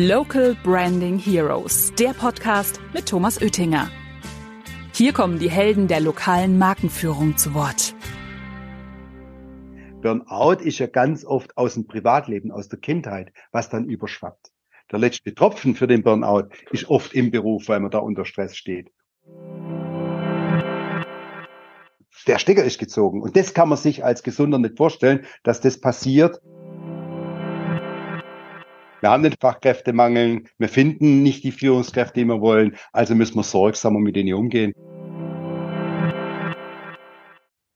Local Branding Heroes, der Podcast mit Thomas Oettinger. Hier kommen die Helden der lokalen Markenführung zu Wort. Burnout ist ja ganz oft aus dem Privatleben, aus der Kindheit, was dann überschwappt. Der letzte Tropfen für den Burnout ist oft im Beruf, weil man da unter Stress steht. Der Stecker ist gezogen. Und das kann man sich als Gesunder nicht vorstellen, dass das passiert, wir haben den Fachkräftemangel, wir finden nicht die Führungskräfte, die wir wollen, also müssen wir sorgsamer mit denen umgehen.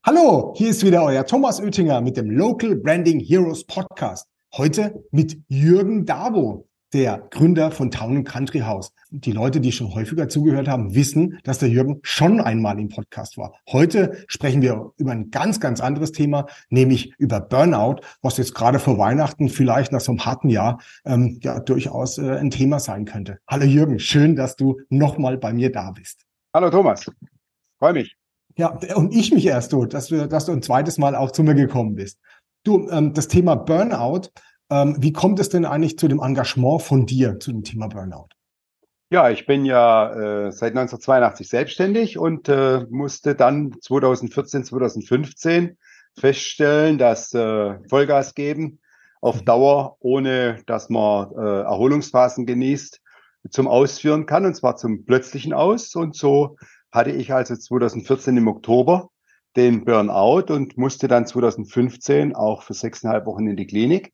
Hallo, hier ist wieder euer Thomas Oettinger mit dem Local Branding Heroes Podcast. Heute mit Jürgen Dabo der Gründer von Town Country House. Die Leute, die schon häufiger zugehört haben, wissen, dass der Jürgen schon einmal im Podcast war. Heute sprechen wir über ein ganz, ganz anderes Thema, nämlich über Burnout, was jetzt gerade vor Weihnachten vielleicht nach so einem harten Jahr ähm, ja durchaus äh, ein Thema sein könnte. Hallo Jürgen, schön, dass du nochmal bei mir da bist. Hallo Thomas, freue mich. Ja, und ich mich erst, du, dass du, dass du ein zweites Mal auch zu mir gekommen bist. Du, ähm, das Thema Burnout ähm, wie kommt es denn eigentlich zu dem Engagement von dir zu dem Thema Burnout? Ja, ich bin ja äh, seit 1982 selbstständig und äh, musste dann 2014, 2015 feststellen, dass äh, Vollgas geben auf mhm. Dauer, ohne dass man äh, Erholungsphasen genießt, zum Ausführen kann, und zwar zum plötzlichen Aus. Und so hatte ich also 2014 im Oktober den Burnout und musste dann 2015 auch für sechseinhalb Wochen in die Klinik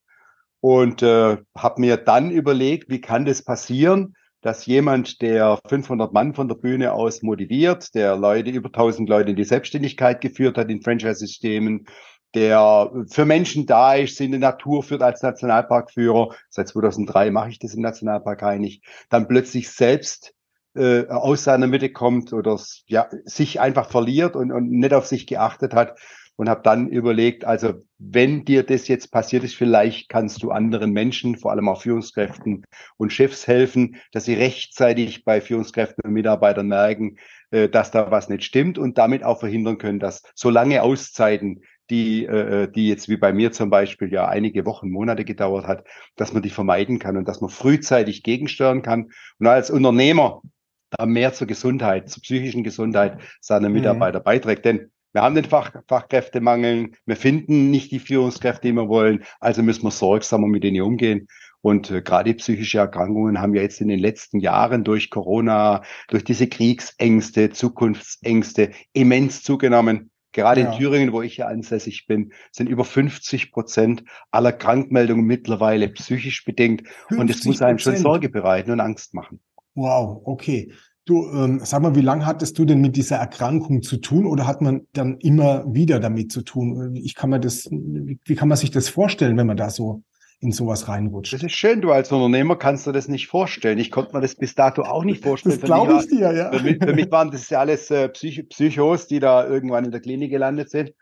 und äh, habe mir dann überlegt, wie kann das passieren, dass jemand, der 500 Mann von der Bühne aus motiviert, der Leute, über 1000 Leute in die Selbstständigkeit geführt hat in Franchise-Systemen, der für Menschen da ist, in der Natur führt als Nationalparkführer. Seit 2003 mache ich das im Nationalpark eigentlich. Dann plötzlich selbst äh, aus seiner Mitte kommt oder ja, sich einfach verliert und, und nicht auf sich geachtet hat und habe dann überlegt, also wenn dir das jetzt passiert ist, vielleicht kannst du anderen Menschen, vor allem auch Führungskräften und Chefs helfen, dass sie rechtzeitig bei Führungskräften und Mitarbeitern merken, äh, dass da was nicht stimmt und damit auch verhindern können, dass so lange Auszeiten, die, äh, die jetzt wie bei mir zum Beispiel ja einige Wochen, Monate gedauert hat, dass man die vermeiden kann und dass man frühzeitig gegensteuern kann. Und als Unternehmer da mehr zur Gesundheit, zur psychischen Gesundheit seiner mhm. Mitarbeiter mhm. beiträgt. Denn wir haben den Fach, Fachkräftemangel, wir finden nicht die Führungskräfte, die wir wollen, also müssen wir sorgsamer mit denen umgehen. Und äh, gerade psychische Erkrankungen haben ja jetzt in den letzten Jahren durch Corona, durch diese Kriegsängste, Zukunftsängste immens zugenommen. Gerade ja. in Thüringen, wo ich ja ansässig bin, sind über 50 Prozent aller Krankmeldungen mittlerweile psychisch bedingt. Und es muss einem schon Sorge bereiten und Angst machen. Wow, okay. Du, ähm, sag mal, wie lange hattest du denn mit dieser Erkrankung zu tun oder hat man dann immer wieder damit zu tun? Ich kann mir das, wie kann man sich das vorstellen, wenn man da so in sowas reinrutscht? Das ist schön, du als Unternehmer kannst du das nicht vorstellen. Ich konnte mir das bis dato auch nicht vorstellen. Das glaube ich dir, ja. Für mich, für mich waren das ja alles äh, Psych Psychos, die da irgendwann in der Klinik gelandet sind.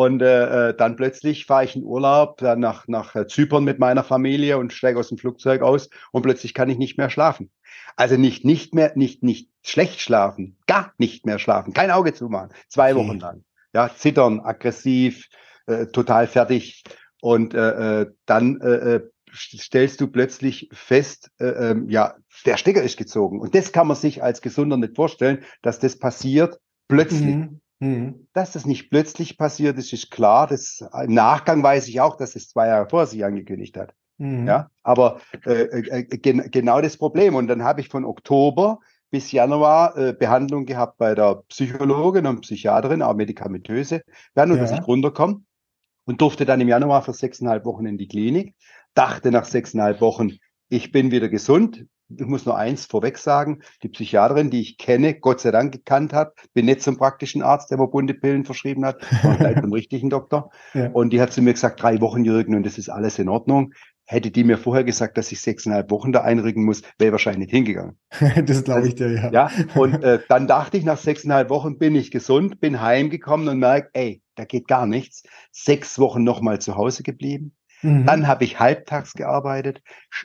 Und äh, äh, dann plötzlich fahre ich in Urlaub dann nach, nach äh, Zypern mit meiner Familie und steige aus dem Flugzeug aus und plötzlich kann ich nicht mehr schlafen. Also nicht, nicht mehr, nicht, nicht schlecht schlafen, gar nicht mehr schlafen, kein Auge zumachen, zwei Wochen lang. Ja, zittern, aggressiv, äh, total fertig. Und äh, äh dann äh, äh, stellst du plötzlich fest, äh, äh, ja, der Stecker ist gezogen. Und das kann man sich als Gesunder nicht vorstellen, dass das passiert plötzlich. Mhm. Mhm. Dass das nicht plötzlich passiert ist, ist klar. Das, Im Nachgang weiß ich auch, dass es zwei Jahre vor sich angekündigt hat. Mhm. Ja, aber äh, äh, gen genau das Problem. Und dann habe ich von Oktober bis Januar äh, Behandlung gehabt bei der Psychologin und Psychiaterin, auch medikamentöse, nur ja. dass ich runterkomme. Und durfte dann im Januar für sechseinhalb Wochen in die Klinik. Dachte nach sechseinhalb Wochen, ich bin wieder gesund, ich muss nur eins vorweg sagen, die Psychiaterin, die ich kenne, Gott sei Dank gekannt hat, bin nicht zum praktischen Arzt, der mir bunte Pillen verschrieben hat, sondern gleich zum richtigen Doktor. Ja. Und die hat zu mir gesagt, drei Wochen, Jürgen, und das ist alles in Ordnung. Hätte die mir vorher gesagt, dass ich sechseinhalb Wochen da einrücken muss, wäre ich wahrscheinlich nicht hingegangen. das glaube ich dir, ja. Ja, und äh, dann dachte ich, nach sechseinhalb Wochen bin ich gesund, bin heimgekommen und merke, ey, da geht gar nichts. Sechs Wochen nochmal zu Hause geblieben Mhm. Dann habe ich halbtags gearbeitet,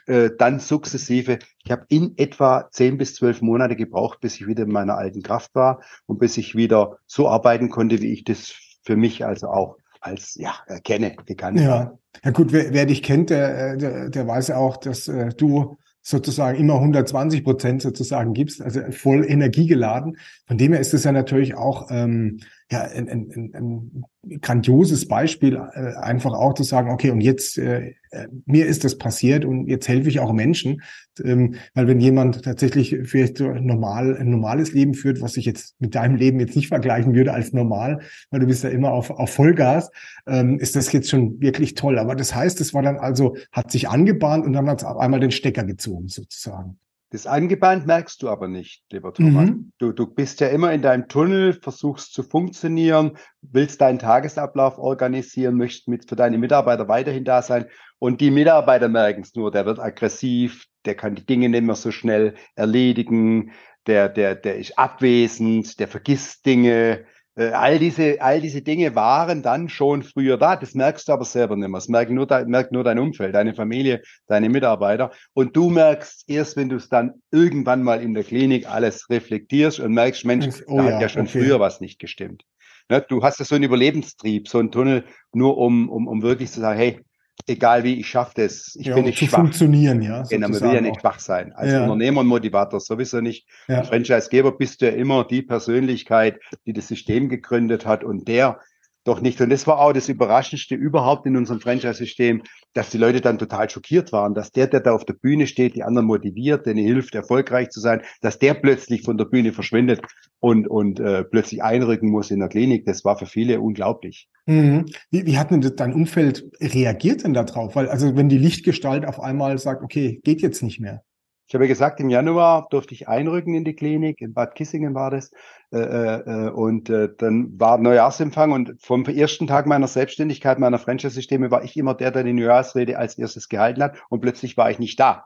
äh, dann sukzessive. Ich habe in etwa zehn bis zwölf Monate gebraucht, bis ich wieder in meiner alten Kraft war und bis ich wieder so arbeiten konnte, wie ich das für mich also auch als ja kenne, gekannt ja. Ja gut, wer, wer dich kennt, der, der, der weiß auch, dass äh, du sozusagen immer 120 Prozent sozusagen gibst, also voll energiegeladen. Von dem her ist es ja natürlich auch ähm, ja, ein, ein, ein grandioses Beispiel, äh, einfach auch zu sagen, okay, und jetzt, äh, äh, mir ist das passiert und jetzt helfe ich auch Menschen. Ähm, weil wenn jemand tatsächlich vielleicht so normal, ein normales Leben führt, was ich jetzt mit deinem Leben jetzt nicht vergleichen würde als normal, weil du bist ja immer auf, auf Vollgas, ähm, ist das jetzt schon wirklich toll. Aber das heißt, es war dann also, hat sich angebahnt und dann hat es auf einmal den Stecker gezogen, sozusagen. Das angebahnt merkst du aber nicht, lieber Thomas. Mhm. Du, du bist ja immer in deinem Tunnel, versuchst zu funktionieren, willst deinen Tagesablauf organisieren, möchtest mit für deine Mitarbeiter weiterhin da sein. Und die Mitarbeiter merken es nur, der wird aggressiv, der kann die Dinge nicht mehr so schnell erledigen, der, der, der ist abwesend, der vergisst Dinge, all diese, all diese Dinge waren dann schon früher da. Das merkst du aber selber nicht mehr. Das merkt nur, dein, merkt nur dein Umfeld, deine Familie, deine Mitarbeiter. Und du merkst erst, wenn du es dann irgendwann mal in der Klinik alles reflektierst und merkst, Mensch, oh, da ja, hat ja schon okay. früher was nicht gestimmt. Ne, du hast ja so einen Überlebenstrieb, so einen Tunnel, nur um, um, um wirklich zu sagen, hey, egal wie, ich schaffe das. Ich ja, bin nicht zu schwach. funktionieren, ja. Genau, man will ja nicht schwach sein. Als ja. Unternehmer und Motivator sowieso nicht. Ja. Franchisegeber bist du ja immer die Persönlichkeit, die das System gegründet hat und der doch nicht. Und das war auch das Überraschendste überhaupt in unserem Franchise-System, dass die Leute dann total schockiert waren, dass der, der da auf der Bühne steht, die anderen motiviert, denen hilft, erfolgreich zu sein, dass der plötzlich von der Bühne verschwindet und, und äh, plötzlich einrücken muss in der Klinik. Das war für viele unglaublich. Mhm. Wie, wie hat denn dein Umfeld reagiert denn darauf? Weil, also wenn die Lichtgestalt auf einmal sagt, okay, geht jetzt nicht mehr. Ich habe gesagt, im Januar durfte ich einrücken in die Klinik, in Bad Kissingen war das. Äh, äh, und äh, dann war Neujahrsempfang und vom ersten Tag meiner Selbstständigkeit, meiner Franchise-Systeme, war ich immer der, der die Neujahrsrede als erstes gehalten hat. Und plötzlich war ich nicht da.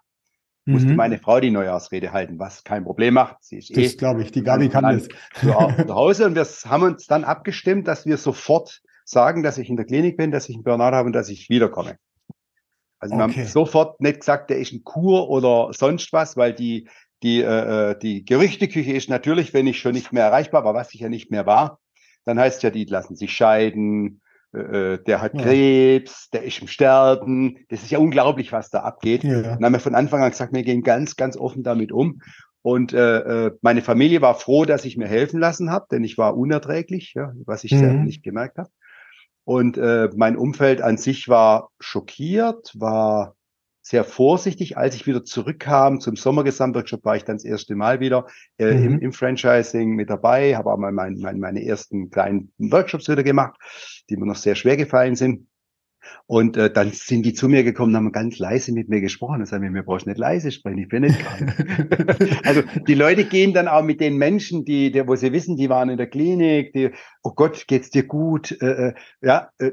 Mhm. Musste meine Frau die Neujahrsrede halten, was kein Problem macht. Sie ist das eh glaube ich, die Gabi kann das. Zu Hause und wir haben uns dann abgestimmt, dass wir sofort sagen, dass ich in der Klinik bin, dass ich einen Burnout habe und dass ich wiederkomme. Also okay. wir haben sofort nicht gesagt, der ist ein Kur oder sonst was, weil die, die, äh, äh, die Gerüchteküche ist natürlich, wenn ich schon nicht mehr erreichbar war, was ich ja nicht mehr war, dann heißt ja, die lassen sich scheiden, äh, äh, der hat ja. Krebs, der ist im Sterben. Das ist ja unglaublich, was da abgeht. Ja. Dann haben wir von Anfang an gesagt, wir gehen ganz, ganz offen damit um. Und äh, äh meine Familie war froh, dass ich mir helfen lassen habe, denn ich war unerträglich, ja, was ich mhm. selber nicht gemerkt habe. Und äh, mein Umfeld an sich war schockiert, war sehr vorsichtig. Als ich wieder zurückkam zum Sommergesamtworkshop, war ich dann das erste Mal wieder äh, mhm. im, im, Franchising mit dabei, habe auch mal mein, mein, meine ersten kleinen Workshops wieder gemacht, die mir noch sehr schwer gefallen sind. Und äh, dann sind die zu mir gekommen, haben ganz leise mit mir gesprochen und sagen mir, brauchst nicht leise sprechen, ich bin nicht krank. also die Leute gehen dann auch mit den Menschen, die, die, wo sie wissen, die waren in der Klinik, die, oh Gott, geht's dir gut? Äh, äh ja, äh,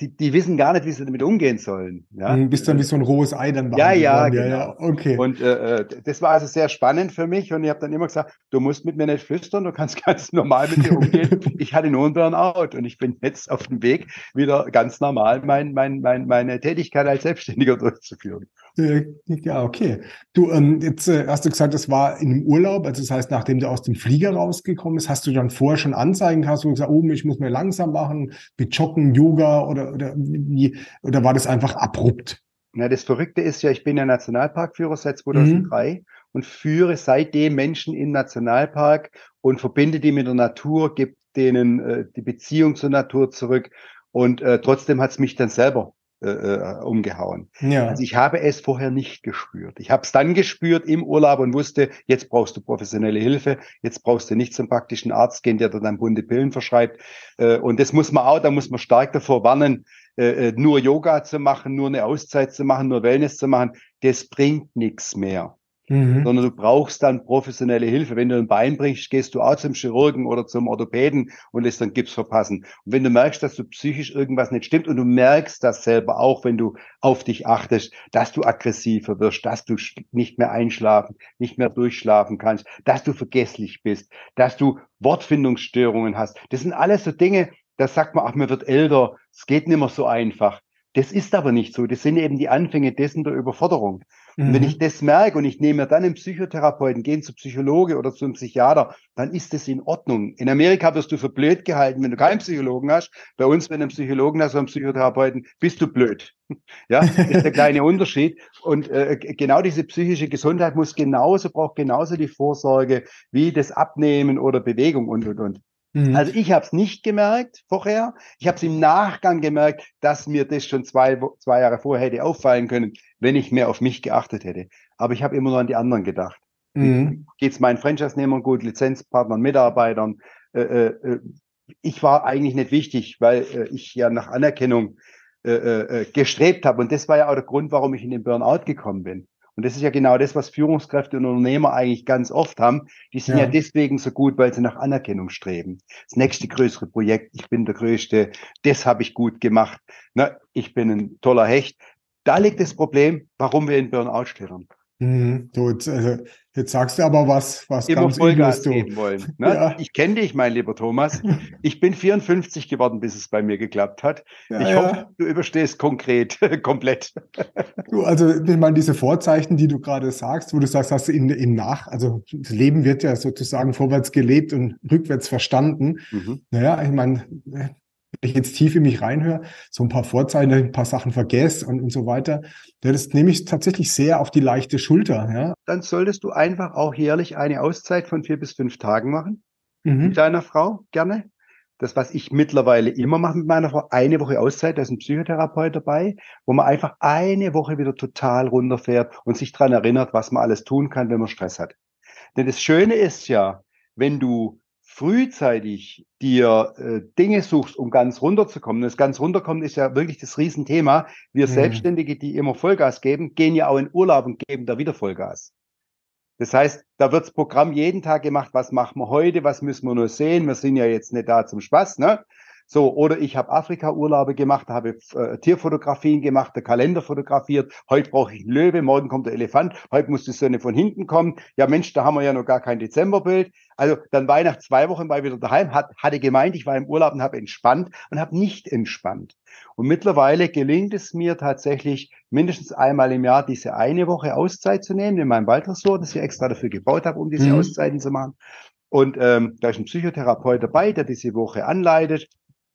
die, die wissen gar nicht, wie sie damit umgehen sollen. Ja? Du bist dann wie so ein rohes Ei dann Ja, ja, genau. ja, okay. Und äh, äh, das war also sehr spannend für mich und ich habe dann immer gesagt, du musst mit mir nicht flüstern, du kannst ganz normal mit dir umgehen. ich hatte nur einen Burnout und ich bin jetzt auf dem Weg, wieder ganz normal mein, mein, mein, meine Tätigkeit als Selbstständiger durchzuführen. Ja, okay. Du, ähm, jetzt äh, hast du gesagt, das war in einem Urlaub, also das heißt, nachdem du aus dem Flieger rausgekommen bist, hast du dann vorher schon Anzeigen gehabt, wo du gesagt, oh, ich muss mir langsam machen, mit Joggen, Yoga oder, oder wie, oder war das einfach abrupt? Na, das Verrückte ist ja, ich bin ja Nationalparkführer seit 2003 mhm. und führe seitdem Menschen im Nationalpark und verbinde die mit der Natur, gebe denen äh, die Beziehung zur Natur zurück und äh, trotzdem hat es mich dann selber äh, äh, umgehauen. Ja. Also ich habe es vorher nicht gespürt. Ich habe es dann gespürt im Urlaub und wusste, jetzt brauchst du professionelle Hilfe, jetzt brauchst du nicht zum praktischen Arzt gehen, der dir dann bunte Pillen verschreibt. Äh, und das muss man auch, da muss man stark davor warnen, äh, äh nur Yoga zu machen, nur eine Auszeit zu machen, nur Wellness zu machen. Das bringt nichts mehr mhm. sondern du brauchst dann professionelle Hilfe. Wenn du ein Bein brichst, gehst du auch zum Chirurgen oder zum Orthopäden und lässt dann Gips verpassen. Und wenn du merkst, dass du psychisch irgendwas nicht stimmt und du merkst das selber auch, wenn du auf dich achtest, dass du aggressiver wirst, dass du nicht mehr einschlafen, nicht mehr durchschlafen kannst, dass du vergesslich bist, dass du Wortfindungsstörungen hast. Das sind alles so Dinge, da sagt man, ach, mir wird älter, es geht nicht mehr so einfach. Das ist aber nicht so. Das sind eben die Anfänge dessen der Überforderung. Und wenn ich das merke und ich nehme dann einen Psychotherapeuten, gehe zu Psychologe oder zum Psychiater, dann ist das in Ordnung. In Amerika wirst du für blöd gehalten, wenn du keinen Psychologen hast. Bei uns, wenn du einen Psychologen hast oder einen Psychotherapeuten, bist du blöd. Ja, das ist der kleine Unterschied. Und äh, genau diese psychische Gesundheit muss genauso, braucht genauso die Vorsorge wie das Abnehmen oder Bewegung und, und, und. Mhm. Also ich habe es nicht gemerkt vorher. Ich habe es im Nachgang gemerkt, dass mir das schon zwei, zwei Jahre vorher hätte auffallen können, wenn ich mehr auf mich geachtet hätte. Aber ich habe immer nur an die anderen gedacht. Mhm. Geht es meinen Franchise-Nehmern gut, Lizenzpartnern, Mitarbeitern? Äh, äh, äh, ich war eigentlich nicht wichtig, weil äh, ich ja nach Anerkennung äh, äh, gestrebt habe. Und das war ja auch der Grund, warum ich in den Burnout gekommen bin. Und das ist ja genau das, was Führungskräfte und Unternehmer eigentlich ganz oft haben. Die sind ja, ja deswegen so gut, weil sie nach Anerkennung streben. Das nächste größere Projekt, ich bin der Größte, das habe ich gut gemacht. Na, ich bin ein toller Hecht. Da liegt das Problem, warum wir in Burnout stehen. Mhm, du, also, jetzt sagst du aber was, was Immer ganz Vollgas du. geben wollen. Ne? Ja. Ich kenne dich, mein lieber Thomas. Ich bin 54 geworden, bis es bei mir geklappt hat. Ja, ich hoffe, du überstehst konkret, komplett. Du, also ich meine, diese Vorzeichen, die du gerade sagst, wo du sagst, hast du in, in Nach, also das Leben wird ja sozusagen vorwärts gelebt und rückwärts verstanden. Mhm. Naja, ich meine, ich jetzt tief in mich reinhöre, so ein paar Vorzeichen, ein paar Sachen vergesse und, und so weiter, das nehme ich tatsächlich sehr auf die leichte Schulter. Ja. Dann solltest du einfach auch jährlich eine Auszeit von vier bis fünf Tagen machen mhm. mit deiner Frau, gerne. Das, was ich mittlerweile immer mache mit meiner Frau, eine Woche Auszeit, da ist ein Psychotherapeut dabei, wo man einfach eine Woche wieder total runterfährt und sich dran erinnert, was man alles tun kann, wenn man Stress hat. Denn das Schöne ist ja, wenn du frühzeitig dir äh, Dinge suchst, um ganz runterzukommen. Das ganz runterkommen ist ja wirklich das Riesenthema. Wir mhm. Selbstständige, die immer Vollgas geben, gehen ja auch in Urlaub und geben da wieder Vollgas. Das heißt, da wirds Programm jeden Tag gemacht, was machen wir heute, was müssen wir nur sehen. Wir sind ja jetzt nicht da zum Spaß, ne? So, oder ich habe Afrika-Urlaube gemacht, habe äh, Tierfotografien gemacht, der Kalender fotografiert. Heute brauche ich einen Löwe, morgen kommt der Elefant, heute muss die Sonne von hinten kommen. Ja, Mensch, da haben wir ja noch gar kein Dezemberbild. Also dann war ich nach zwei Wochen ich wieder daheim, hat, hatte gemeint, ich war im Urlaub und habe entspannt und habe nicht entspannt. Und mittlerweile gelingt es mir tatsächlich mindestens einmal im Jahr diese eine Woche Auszeit zu nehmen in meinem Waldressort, das ich extra dafür gebaut habe, um diese mhm. Auszeiten zu machen. Und ähm, da ist ein Psychotherapeut dabei, der diese Woche anleitet.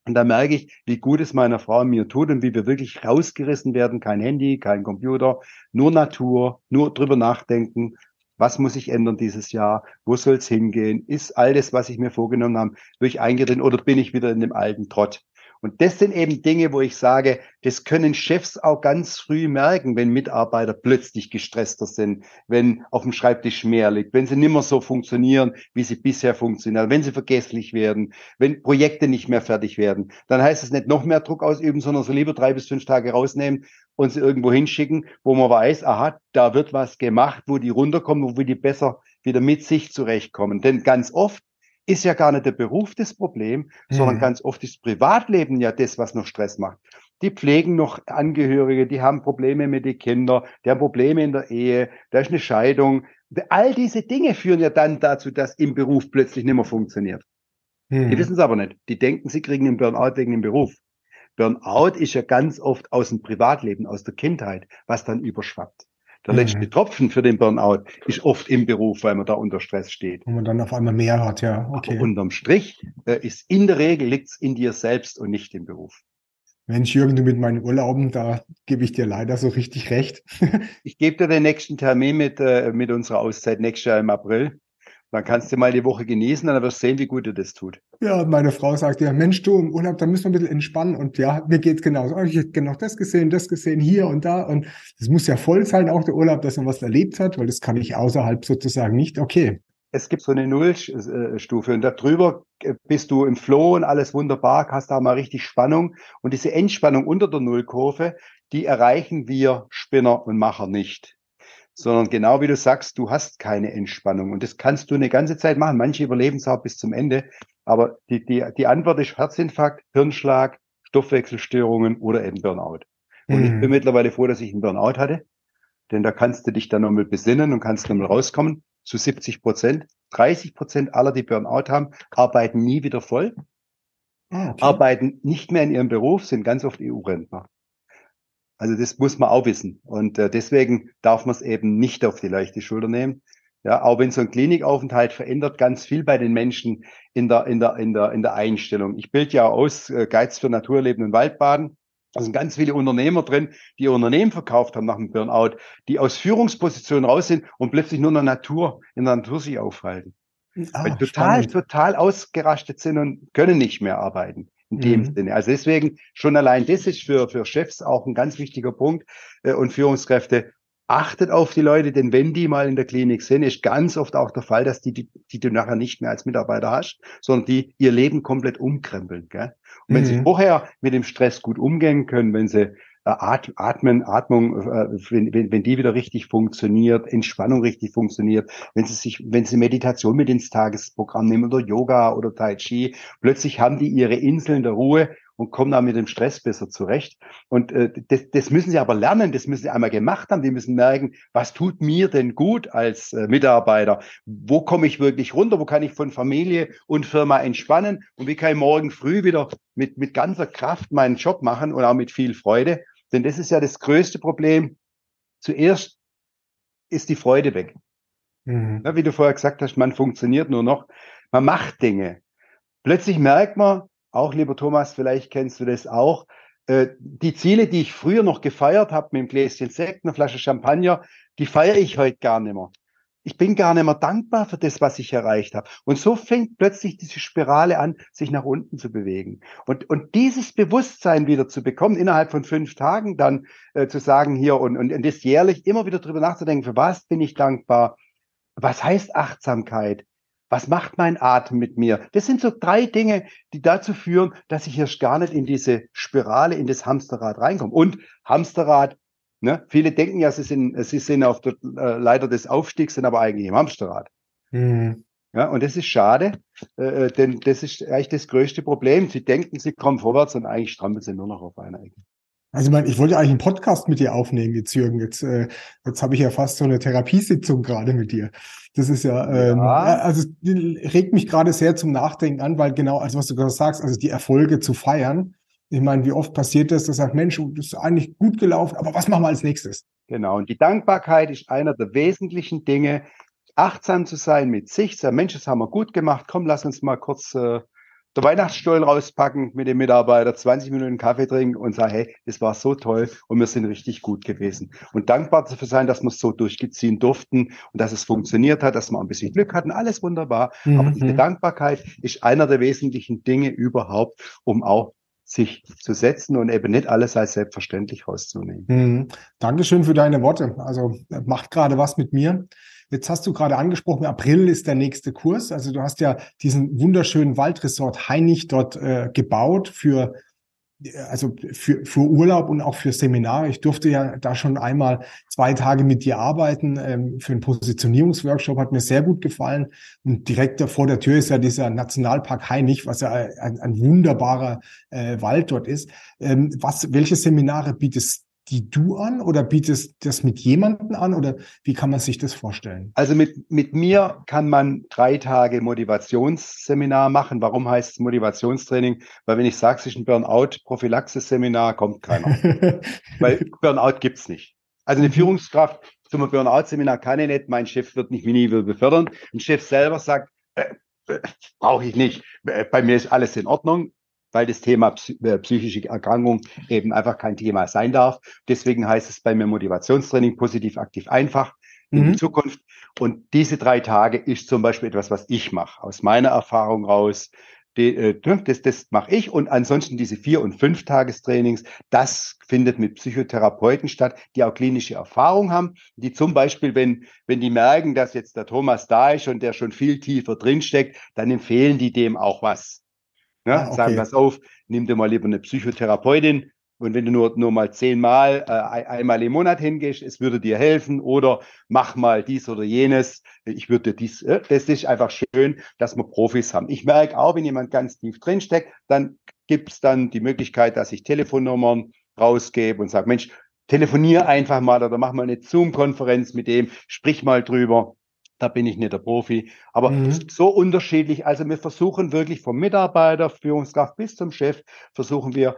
Und da merke ich, wie gut es meiner Frau mir tut und wie wir wirklich rausgerissen werden. Kein Handy, kein Computer, nur Natur, nur drüber nachdenken. Was muss ich ändern dieses Jahr? Wo soll es hingehen? Ist all das, was ich mir vorgenommen habe, wirklich eingetreten oder bin ich wieder in dem alten Trott? Und das sind eben Dinge, wo ich sage, das können Chefs auch ganz früh merken, wenn Mitarbeiter plötzlich gestresster sind, wenn auf dem Schreibtisch mehr liegt, wenn sie nicht mehr so funktionieren, wie sie bisher funktionieren, wenn sie vergesslich werden, wenn Projekte nicht mehr fertig werden. Dann heißt es nicht noch mehr Druck ausüben, sondern so lieber drei bis fünf Tage rausnehmen und sie irgendwo hinschicken, wo man weiß, aha, da wird was gemacht, wo die runterkommen, wo die besser wieder mit sich zurechtkommen. Denn ganz oft ist ja gar nicht der Beruf das Problem, mhm. sondern ganz oft ist Privatleben ja das, was noch Stress macht. Die pflegen noch Angehörige, die haben Probleme mit den Kindern, die haben Probleme in der Ehe, da ist eine Scheidung. All diese Dinge führen ja dann dazu, dass im Beruf plötzlich nicht mehr funktioniert. Mhm. Die wissen es aber nicht. Die denken, sie kriegen einen Burnout wegen dem Beruf. Burnout ist ja ganz oft aus dem Privatleben, aus der Kindheit, was dann überschwappt. Der letzte mhm. Tropfen für den Burnout ist oft im Beruf, weil man da unter Stress steht. Und man dann auf einmal mehr hat, ja. Okay. Aber unterm Strich äh, ist in der Regel liegt's in dir selbst und nicht im Beruf. Mensch, Jürgen, du mit meinen Urlauben, da gebe ich dir leider so richtig recht. ich gebe dir den nächsten Termin mit, äh, mit unserer Auszeit nächstes Jahr im April. Dann kannst du mal die Woche genießen dann wirst du sehen, wie gut dir das tut. Ja, meine Frau sagt ja, Mensch, du im Urlaub, da müssen wir ein bisschen entspannen. Und ja, mir geht's genauso. Oh, ich hätte noch das gesehen, das gesehen, hier und da. Und es muss ja voll sein, auch der Urlaub, dass man was erlebt hat, weil das kann ich außerhalb sozusagen nicht. Okay. Es gibt so eine Nullstufe und darüber bist du im Flow und alles wunderbar, hast da mal richtig Spannung. Und diese Entspannung unter der Nullkurve, die erreichen wir Spinner und Macher nicht sondern genau wie du sagst, du hast keine Entspannung. Und das kannst du eine ganze Zeit machen. Manche überleben es auch bis zum Ende. Aber die, die, die Antwort ist Herzinfarkt, Hirnschlag, Stoffwechselstörungen oder eben Burnout. Und mhm. ich bin mittlerweile froh, dass ich einen Burnout hatte. Denn da kannst du dich dann nochmal besinnen und kannst nochmal rauskommen. Zu 70 Prozent. 30 Prozent aller, die Burnout haben, arbeiten nie wieder voll. Ah, okay. Arbeiten nicht mehr in ihrem Beruf, sind ganz oft EU-Rentner. Also das muss man auch wissen. Und äh, deswegen darf man es eben nicht auf die leichte Schulter nehmen. Ja, auch wenn so ein Klinikaufenthalt verändert ganz viel bei den Menschen in der, in der, in der, in der Einstellung. Ich bilde ja aus äh, Geiz für Naturleben und Waldbaden. Da sind ganz viele Unternehmer drin, die ihr Unternehmen verkauft haben nach dem Burnout, die aus Führungspositionen raus sind und plötzlich nur in der Natur, in der Natur sich aufhalten. Weil total, spannend. total ausgerastet sind und können nicht mehr arbeiten. In dem mhm. Sinne. Also deswegen schon allein das ist für, für Chefs auch ein ganz wichtiger Punkt äh, und Führungskräfte achtet auf die Leute, denn wenn die mal in der Klinik sind, ist ganz oft auch der Fall, dass die, die, die du nachher nicht mehr als Mitarbeiter hast, sondern die ihr Leben komplett umkrempeln. Gell? Und wenn mhm. sie vorher mit dem Stress gut umgehen können, wenn sie äh, Atmen, Atmung, äh, wenn, wenn, wenn die wieder richtig funktioniert, Entspannung richtig funktioniert, wenn sie sich, wenn sie Meditation mit ins Tagesprogramm nehmen oder Yoga oder Tai Chi, plötzlich haben die ihre Inseln der Ruhe und kommen da mit dem Stress besser zurecht. Und äh, das, das müssen sie aber lernen, das müssen sie einmal gemacht haben. Die müssen merken, was tut mir denn gut als äh, Mitarbeiter? Wo komme ich wirklich runter? Wo kann ich von Familie und Firma entspannen? Und wie kann ich morgen früh wieder mit, mit ganzer Kraft meinen Job machen und auch mit viel Freude? Denn das ist ja das größte Problem. Zuerst ist die Freude weg. Mhm. Ja, wie du vorher gesagt hast, man funktioniert nur noch. Man macht Dinge. Plötzlich merkt man, auch lieber Thomas, vielleicht kennst du das auch, äh, die Ziele, die ich früher noch gefeiert habe mit einem Gläschen Sekt, einer Flasche Champagner, die feiere ich heute gar nicht mehr. Ich bin gar nicht mehr dankbar für das, was ich erreicht habe. Und so fängt plötzlich diese Spirale an, sich nach unten zu bewegen. Und, und dieses Bewusstsein wieder zu bekommen, innerhalb von fünf Tagen dann äh, zu sagen hier und, und, und das jährlich immer wieder drüber nachzudenken, für was bin ich dankbar? Was heißt Achtsamkeit? Was macht mein Atem mit mir? Das sind so drei Dinge, die dazu führen, dass ich erst gar nicht in diese Spirale, in das Hamsterrad reinkomme. Und Hamsterrad, ne? viele denken ja, sie sind, sie sind auf der äh, Leiter des Aufstiegs, sind aber eigentlich im Hamsterrad. Mhm. Ja, und das ist schade, äh, äh, denn das ist eigentlich das größte Problem. Sie denken, sie kommen vorwärts und eigentlich strampeln sie nur noch auf einer Ecke. Also ich meine, ich wollte eigentlich einen Podcast mit dir aufnehmen, jetzt Jürgen. Jetzt, äh, jetzt habe ich ja fast so eine Therapiesitzung gerade mit dir. Das ist ja, ähm, ja. also regt mich gerade sehr zum Nachdenken an, weil genau, also was du gerade sagst, also die Erfolge zu feiern. Ich meine, wie oft passiert das, dass sagt, Mensch, das ist eigentlich gut gelaufen, aber was machen wir als nächstes? Genau. Und die Dankbarkeit ist einer der wesentlichen Dinge, achtsam zu sein mit sich. Sagen, Mensch, das haben wir gut gemacht. Komm, lass uns mal kurz äh, der Weihnachtsstollen rauspacken mit dem Mitarbeiter, 20 Minuten Kaffee trinken und sagen, hey, das war so toll und wir sind richtig gut gewesen. Und dankbar dafür sein, dass wir es so durchgeziehen durften und dass es funktioniert hat, dass wir ein bisschen Glück hatten, alles wunderbar. Mhm. Aber diese Dankbarkeit ist einer der wesentlichen Dinge überhaupt, um auch sich zu setzen und eben nicht alles als selbstverständlich rauszunehmen. Mhm. Dankeschön für deine Worte. Also macht gerade was mit mir. Jetzt hast du gerade angesprochen, April ist der nächste Kurs. Also du hast ja diesen wunderschönen Waldresort Heinig dort äh, gebaut für also für, für Urlaub und auch für Seminare. Ich durfte ja da schon einmal zwei Tage mit dir arbeiten ähm, für einen Positionierungsworkshop, hat mir sehr gut gefallen. Und direkt vor der Tür ist ja dieser Nationalpark Heinig, was ja ein, ein wunderbarer äh, Wald dort ist. Ähm, was, welche Seminare bietest die du an oder bietest das mit jemandem an oder wie kann man sich das vorstellen? Also mit, mit mir kann man drei Tage Motivationsseminar machen. Warum heißt es Motivationstraining? Weil wenn ich sage, es ist ein Burnout-Prophylaxis-Seminar, kommt keiner. Weil Burnout gibt's nicht. Also eine mhm. Führungskraft zum Burnout-Seminar kann ich nicht. Mein Chef wird mich nie befördern. Ein Chef selber sagt, äh, äh, brauche ich nicht. Äh, bei mir ist alles in Ordnung weil das Thema äh, psychische Erkrankung eben einfach kein Thema sein darf. Deswegen heißt es bei mir Motivationstraining positiv, aktiv, einfach in mhm. die Zukunft. Und diese drei Tage ist zum Beispiel etwas, was ich mache, aus meiner Erfahrung raus. Die, äh, das, das mache ich und ansonsten diese vier und fünf Tagestrainings, das findet mit Psychotherapeuten statt, die auch klinische Erfahrung haben, die zum Beispiel, wenn wenn die merken, dass jetzt der Thomas da ist und der schon viel tiefer drinsteckt, dann empfehlen die dem auch was. Ne? Ah, okay. Sagen, pass auf, nimm dir mal lieber eine Psychotherapeutin. Und wenn du nur, nur mal zehnmal, äh, einmal im Monat hingehst, es würde dir helfen oder mach mal dies oder jenes. Ich würde dies, äh, das ist einfach schön, dass wir Profis haben. Ich merke auch, wenn jemand ganz tief drinsteckt, dann gibt's dann die Möglichkeit, dass ich Telefonnummern rausgebe und sage, Mensch, telefonier einfach mal oder mach mal eine Zoom-Konferenz mit dem, sprich mal drüber da bin ich nicht der Profi. Aber mhm. so unterschiedlich. Also wir versuchen wirklich vom Mitarbeiter, Führungskraft bis zum Chef, versuchen wir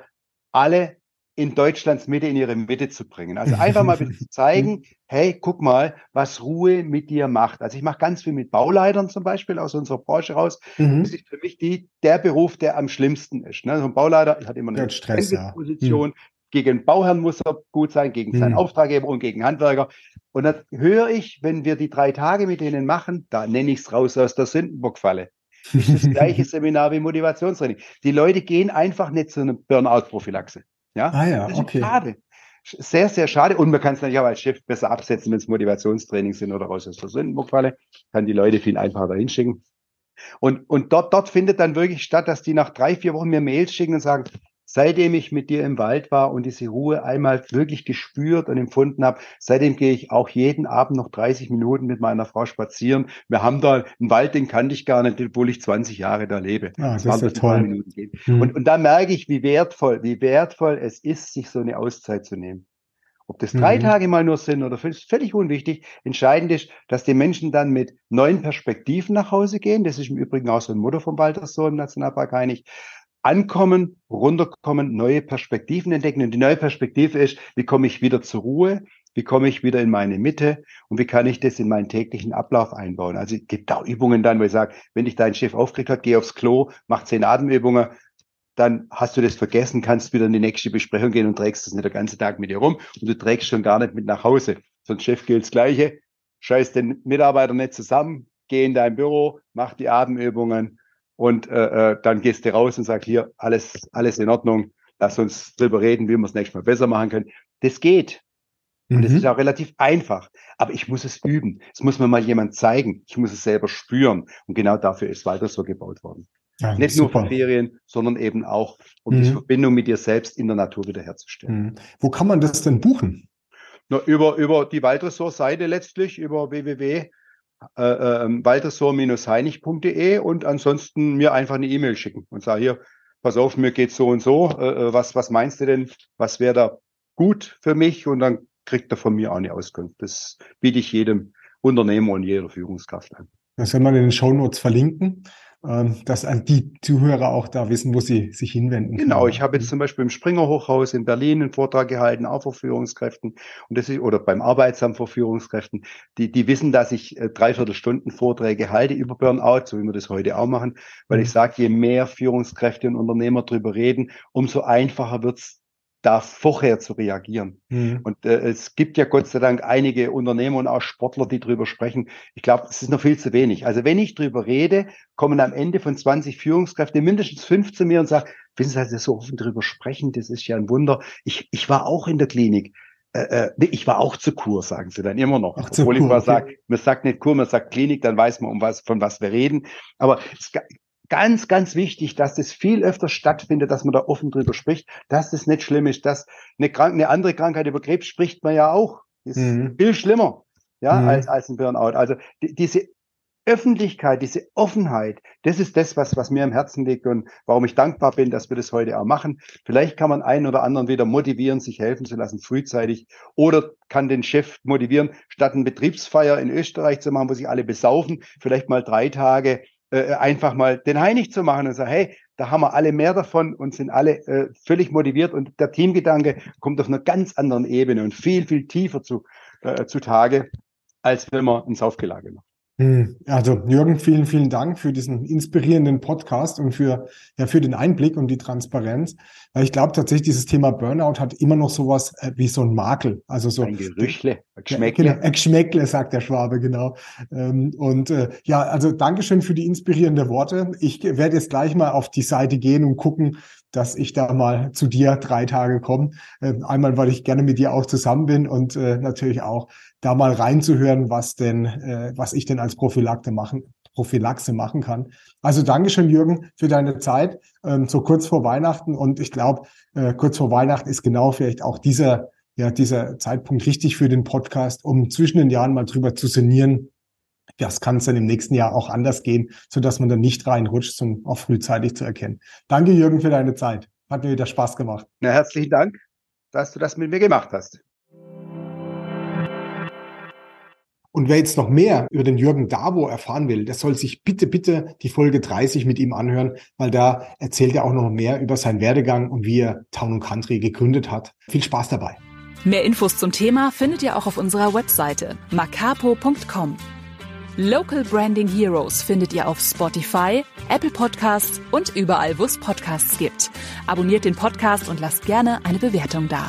alle in Deutschlands Mitte, in ihre Mitte zu bringen. Also einfach mal zu zeigen, hey, guck mal, was Ruhe mit dir macht. Also ich mache ganz viel mit Bauleitern zum Beispiel aus unserer Branche raus. Mhm. Das ist für mich die, der Beruf, der am schlimmsten ist. Ne? So ein Bauleiter hat immer eine Stress, ja. Position. Mhm. Gegen Bauherrn muss er gut sein, gegen seinen mhm. Auftraggeber und gegen Handwerker. Und dann höre ich, wenn wir die drei Tage mit denen machen, da nenne ich es raus aus der Sündenbockfalle. Das ist das gleiche Seminar wie Motivationstraining. Die Leute gehen einfach nicht zu einer Burnout-Prophylaxe. Ja, ah ja, das ist okay. schade. Sehr, sehr schade. Und man kann es natürlich auch als Chef besser absetzen, wenn es Motivationstraining sind oder raus aus der Sündenbockfalle. Kann die Leute viel einfacher dahin schicken. Und, und dort, dort findet dann wirklich statt, dass die nach drei, vier Wochen mir Mails schicken und sagen, Seitdem ich mit dir im Wald war und diese Ruhe einmal wirklich gespürt und empfunden habe, seitdem gehe ich auch jeden Abend noch 30 Minuten mit meiner Frau spazieren. Wir haben da einen Wald, den kannte ich gar nicht, obwohl ich 20 Jahre da lebe. Ah, das, das ist ja toll. Mhm. Und, und da merke ich, wie wertvoll, wie wertvoll es ist, sich so eine Auszeit zu nehmen. Ob das drei mhm. Tage mal nur sind oder fünf, ist völlig unwichtig. Entscheidend ist, dass die Menschen dann mit neuen Perspektiven nach Hause gehen. Das ist im Übrigen auch so ein Motto vom Walterssohn Nationalpark Heinig ankommen, runterkommen, neue Perspektiven entdecken. Und die neue Perspektive ist, wie komme ich wieder zur Ruhe? Wie komme ich wieder in meine Mitte? Und wie kann ich das in meinen täglichen Ablauf einbauen? Also es gibt auch Übungen dann, wo ich sage, wenn dich dein Chef aufgeregt hat, geh aufs Klo, mach zehn Atemübungen, dann hast du das vergessen, kannst wieder in die nächste Besprechung gehen und trägst das nicht den ganzen Tag mit dir rum und du trägst schon gar nicht mit nach Hause. Sonst Chef gilt das Gleiche. Scheiß den Mitarbeiter nicht zusammen, geh in dein Büro, mach die Atemübungen und äh, äh, dann gehst du raus und sagst, hier, alles, alles in Ordnung, lass uns drüber reden, wie wir es nächstes Mal besser machen können. Das geht. Und mhm. das ist auch relativ einfach. Aber ich muss es üben. Es muss mir mal jemand zeigen. Ich muss es selber spüren. Und genau dafür ist weiter so gebaut worden. Ja, Nicht super. nur für Ferien, sondern eben auch, um mhm. die Verbindung mit dir selbst in der Natur wiederherzustellen. Mhm. Wo kann man das denn buchen? Na, über, über die Waldressort-Seite letztlich, über www äh, äh, waltersor-heinig.de und ansonsten mir einfach eine E-Mail schicken und sagen hier, pass auf, mir geht so und so, äh, äh, was, was meinst du denn, was wäre da gut für mich und dann kriegt er von mir auch eine Auskunft. Das biete ich jedem Unternehmer und jeder Führungskraft an. Das werden wir in den Show Notes verlinken. Ähm, dass die Zuhörer auch da wissen, wo sie sich hinwenden. Genau, ich habe jetzt zum Beispiel im Springer Hochhaus in Berlin einen Vortrag gehalten, auch vor Führungskräften und das ist, oder beim Arbeitsamt vor Führungskräften, die, die wissen, dass ich äh, dreiviertel Stunden Vorträge halte über Burnout, so wie wir das heute auch machen, weil mhm. ich sage, je mehr Führungskräfte und Unternehmer drüber reden, umso einfacher wird's da vorher zu reagieren. Mhm. Und äh, es gibt ja Gott sei Dank einige Unternehmer und auch Sportler, die drüber sprechen. Ich glaube, es ist noch viel zu wenig. Also wenn ich drüber rede, kommen am Ende von 20 Führungskräfte mindestens fünf zu mir und sagen, wissen Sie, dass Sie so offen drüber sprechen, das ist ja ein Wunder. Ich, ich war auch in der Klinik. Äh, äh, ich war auch zur Kur, sagen sie dann immer noch. Ach, Obwohl Kur, ich mal okay. sage, man sagt nicht Kur, man sagt Klinik, dann weiß man, um was, von was wir reden. Aber es ganz, ganz wichtig, dass das viel öfter stattfindet, dass man da offen drüber spricht, dass das nicht schlimm ist, dass eine, Krank eine andere Krankheit über Krebs spricht man ja auch. Ist mhm. viel schlimmer, ja, mhm. als, als ein Burnout. Also die, diese Öffentlichkeit, diese Offenheit, das ist das, was, was mir am Herzen liegt und warum ich dankbar bin, dass wir das heute auch machen. Vielleicht kann man einen oder anderen wieder motivieren, sich helfen zu lassen, frühzeitig, oder kann den Chef motivieren, statt eine Betriebsfeier in Österreich zu machen, wo sich alle besaufen, vielleicht mal drei Tage äh, einfach mal den Heinig zu machen und sagen, hey, da haben wir alle mehr davon und sind alle äh, völlig motiviert und der Teamgedanke kommt auf einer ganz anderen Ebene und viel, viel tiefer zu, äh, zutage, als wenn man ins Saufgelage macht. Hm, also Jürgen, vielen, vielen Dank für diesen inspirierenden Podcast und für, ja, für den Einblick und die Transparenz. Weil ich glaube tatsächlich, dieses Thema Burnout hat immer noch sowas äh, wie so ein Makel. Also so ein Gerüchle, ein Geschmäckle. Ja, genau, ein Geschmäckle, sagt der Schwabe, genau. Ähm, und äh, ja, also Dankeschön für die inspirierenden Worte. Ich werde jetzt gleich mal auf die Seite gehen und gucken, dass ich da mal zu dir drei Tage komme. Äh, einmal, weil ich gerne mit dir auch zusammen bin und äh, natürlich auch da mal reinzuhören, was denn, äh, was ich denn als Prophylakte machen, Prophylaxe machen kann. Also Dankeschön, Jürgen, für deine Zeit, ähm, so kurz vor Weihnachten. Und ich glaube, äh, kurz vor Weihnachten ist genau vielleicht auch dieser, ja, dieser Zeitpunkt richtig für den Podcast, um zwischen den Jahren mal drüber zu sinnieren, das kann es dann im nächsten Jahr auch anders gehen, so dass man dann nicht reinrutscht, sondern auch frühzeitig zu erkennen. Danke, Jürgen, für deine Zeit. Hat mir wieder Spaß gemacht. Na, herzlichen Dank, dass du das mit mir gemacht hast. Und wer jetzt noch mehr über den Jürgen Davo erfahren will, der soll sich bitte, bitte die Folge 30 mit ihm anhören, weil da erzählt er auch noch mehr über seinen Werdegang und wie er Town Country gegründet hat. Viel Spaß dabei. Mehr Infos zum Thema findet ihr auch auf unserer Webseite macapo.com. Local Branding Heroes findet ihr auf Spotify, Apple Podcasts und überall, wo es Podcasts gibt. Abonniert den Podcast und lasst gerne eine Bewertung da.